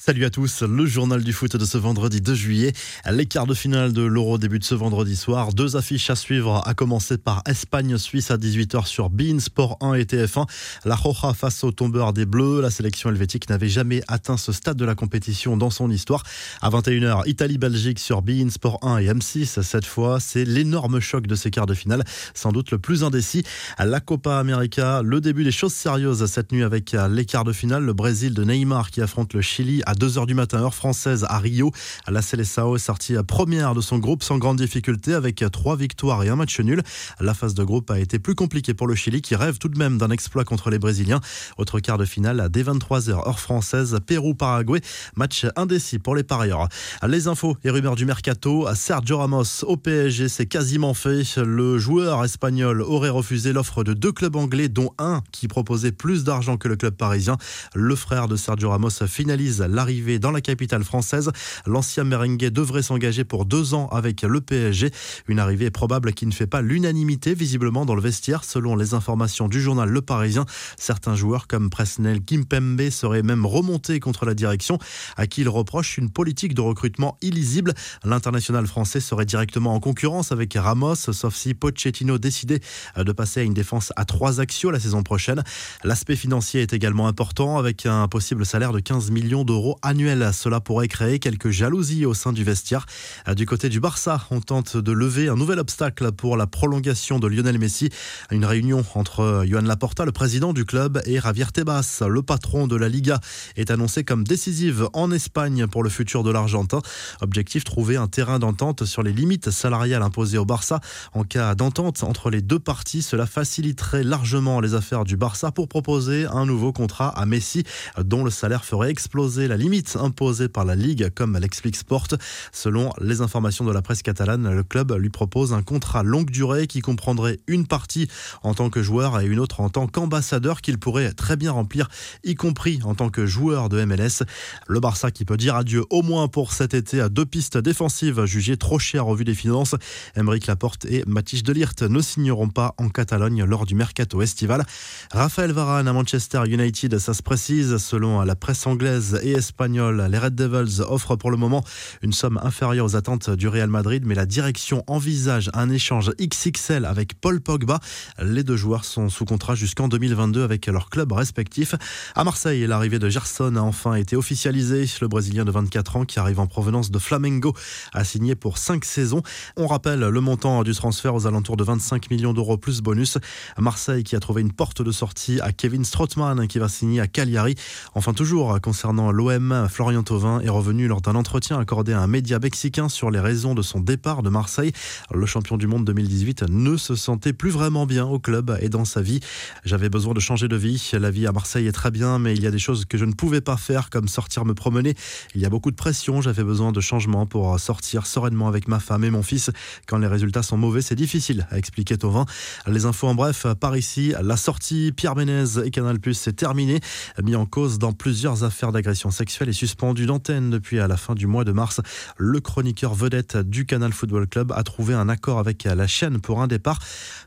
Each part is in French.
Salut à tous, le journal du foot de ce vendredi 2 juillet. Les quarts de finale de l'Euro débutent ce vendredi soir. Deux affiches à suivre, à commencer par Espagne-Suisse à 18h sur Bein Sport 1 et TF1. La Roja face au tombeur des Bleus. La sélection helvétique n'avait jamais atteint ce stade de la compétition dans son histoire. À 21h, Italie-Belgique sur Bein Sport 1 et M6. Cette fois, c'est l'énorme choc de ces quarts de finale, sans doute le plus indécis. La Copa América, le début des choses sérieuses cette nuit avec les quarts de finale. Le Brésil de Neymar qui affronte le Chili à 2h du matin, heure française, à Rio. La Seleção est sortie première de son groupe sans grande difficulté avec trois victoires et un match nul. La phase de groupe a été plus compliquée pour le Chili qui rêve tout de même d'un exploit contre les Brésiliens. Autre quart de finale dès 23h, heure française, Pérou-Paraguay. Match indécis pour les parieurs. Les infos et rumeurs du mercato. Sergio Ramos au PSG, c'est quasiment fait. Le joueur espagnol aurait refusé l'offre de deux clubs anglais, dont un qui proposait plus d'argent que le club parisien. Le frère de Sergio Ramos finalise l'arrivée dans la capitale française. L'ancien merengue devrait s'engager pour deux ans avec le PSG. Une arrivée probable qui ne fait pas l'unanimité visiblement dans le vestiaire selon les informations du journal Le Parisien. Certains joueurs comme Presnel Kimpembe seraient même remontés contre la direction à qui il reproche une politique de recrutement illisible. L'international français serait directement en concurrence avec Ramos, sauf si Pochettino décidait de passer à une défense à trois axios la saison prochaine. L'aspect financier est également important avec un possible salaire de 15 millions d'euros annuels cela pourrait créer quelques jalousies au sein du vestiaire. Du côté du Barça, on tente de lever un nouvel obstacle pour la prolongation de Lionel Messi. Une réunion entre Johan Laporta, le président du club, et Javier Tebas, le patron de la Liga, est annoncée comme décisive en Espagne pour le futur de l'Argentin. Objectif trouver un terrain d'entente sur les limites salariales imposées au Barça. En cas d'entente entre les deux parties, cela faciliterait largement les affaires du Barça pour proposer un nouveau contrat à Messi, dont le salaire ferait exploser la limite imposé par la Ligue, comme l'explique Sport. Selon les informations de la presse catalane, le club lui propose un contrat longue durée qui comprendrait une partie en tant que joueur et une autre en tant qu'ambassadeur qu'il pourrait très bien remplir, y compris en tant que joueur de MLS. Le Barça qui peut dire adieu au moins pour cet été à deux pistes défensives jugées trop chères au vu des finances. Emeric Laporte et Matisse Delirte ne signeront pas en Catalogne lors du mercato estival. Raphaël Varane à Manchester United, ça se précise selon la presse anglaise et espagnole les Red Devils offrent pour le moment une somme inférieure aux attentes du Real Madrid, mais la direction envisage un échange XXL avec Paul Pogba. Les deux joueurs sont sous contrat jusqu'en 2022 avec leurs clubs respectifs. À Marseille, l'arrivée de Gerson a enfin été officialisée. Le Brésilien de 24 ans qui arrive en provenance de Flamengo a signé pour 5 saisons. On rappelle le montant du transfert aux alentours de 25 millions d'euros plus bonus. Marseille qui a trouvé une porte de sortie à Kevin Strootman qui va signer à Cagliari. Enfin toujours concernant l'OM, Florian Thauvin est revenu lors d'un entretien accordé à un média mexicain sur les raisons de son départ de Marseille. Le champion du monde 2018 ne se sentait plus vraiment bien au club et dans sa vie. J'avais besoin de changer de vie. La vie à Marseille est très bien, mais il y a des choses que je ne pouvais pas faire, comme sortir me promener. Il y a beaucoup de pression. J'avais besoin de changement pour sortir sereinement avec ma femme et mon fils. Quand les résultats sont mauvais, c'est difficile, a expliqué Thauvin. Les infos en bref, par ici, la sortie Pierre Ménez et Canal Plus est terminée, mis en cause dans plusieurs affaires d'agression sexuelle et suspendu d'antenne depuis à la fin du mois de mars. Le chroniqueur vedette du Canal Football Club a trouvé un accord avec la chaîne pour un départ.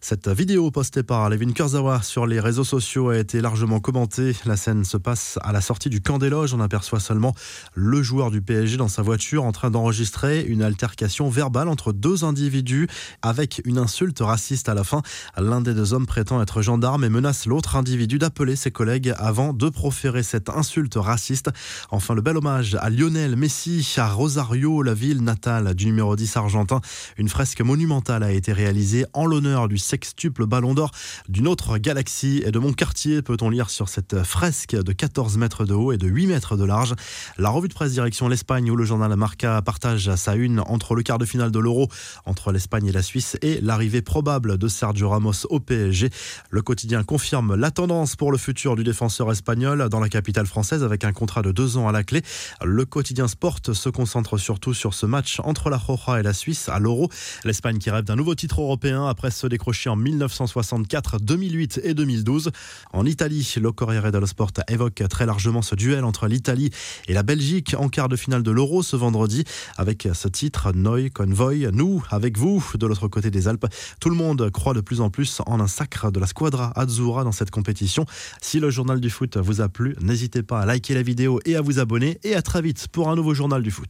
Cette vidéo postée par Levin Kurzawa sur les réseaux sociaux a été largement commentée. La scène se passe à la sortie du camp des loges. On aperçoit seulement le joueur du PSG dans sa voiture en train d'enregistrer une altercation verbale entre deux individus avec une insulte raciste à la fin. L'un des deux hommes prétend être gendarme et menace l'autre individu d'appeler ses collègues avant de proférer cette insulte raciste. Enfin, le bel hommage à Lionel Messi à Rosario, la ville natale du numéro 10 argentin. Une fresque monumentale a été réalisée en l'honneur du sextuple ballon d'or d'une autre galaxie et de mon quartier, peut-on lire sur cette fresque de 14 mètres de haut et de 8 mètres de large. La revue de presse direction l'Espagne où le journal Marca partage sa une entre le quart de finale de l'Euro entre l'Espagne et la Suisse et l'arrivée probable de Sergio Ramos au PSG. Le quotidien confirme la tendance pour le futur du défenseur espagnol dans la capitale française avec un contrat de à la clé. Le quotidien Sport se concentre surtout sur ce match entre la Roja et la Suisse à l'Euro. L'Espagne qui rêve d'un nouveau titre européen après se décrocher en 1964, 2008 et 2012. En Italie, le Corriere dello Sport évoque très largement ce duel entre l'Italie et la Belgique en quart de finale de l'Euro ce vendredi avec ce titre Noi Convoy, nous avec vous de l'autre côté des Alpes. Tout le monde croit de plus en plus en un sacre de la Squadra Azzurra dans cette compétition. Si le journal du foot vous a plu, n'hésitez pas à liker la vidéo et à vous abonner et à très vite pour un nouveau journal du foot.